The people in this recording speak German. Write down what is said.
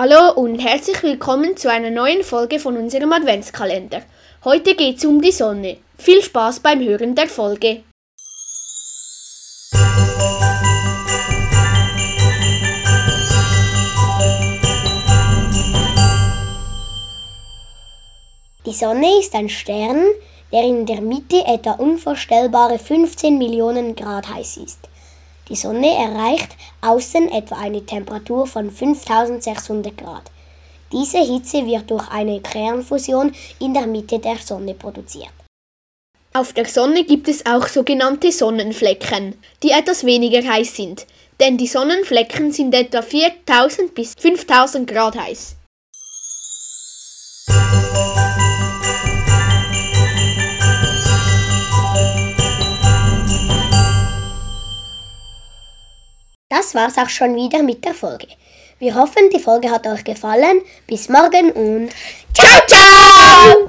Hallo und herzlich willkommen zu einer neuen Folge von unserem Adventskalender. Heute geht's um die Sonne. Viel Spaß beim Hören der Folge. Die Sonne ist ein Stern, der in der Mitte etwa unvorstellbare 15 Millionen Grad heiß ist. Die Sonne erreicht außen etwa eine Temperatur von 5600 Grad. Diese Hitze wird durch eine Kernfusion in der Mitte der Sonne produziert. Auf der Sonne gibt es auch sogenannte Sonnenflecken, die etwas weniger heiß sind, denn die Sonnenflecken sind etwa 4000 bis 5000 Grad heiß. Das war's auch schon wieder mit der Folge. Wir hoffen, die Folge hat euch gefallen. Bis morgen und ciao, ciao!